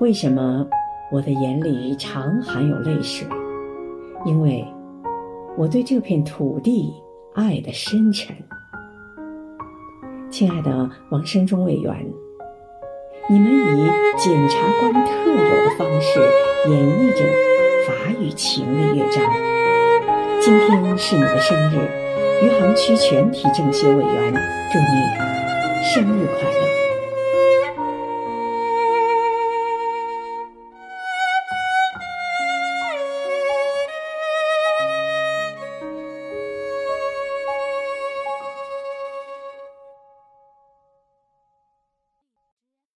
为什么我的眼里常含有泪水？因为我对这片土地爱的深沉。亲爱的王生忠委员，你们以检察官特有的方式演绎着法与情的乐章。今天是你的生日，余杭区全体政协委员祝你生日快乐。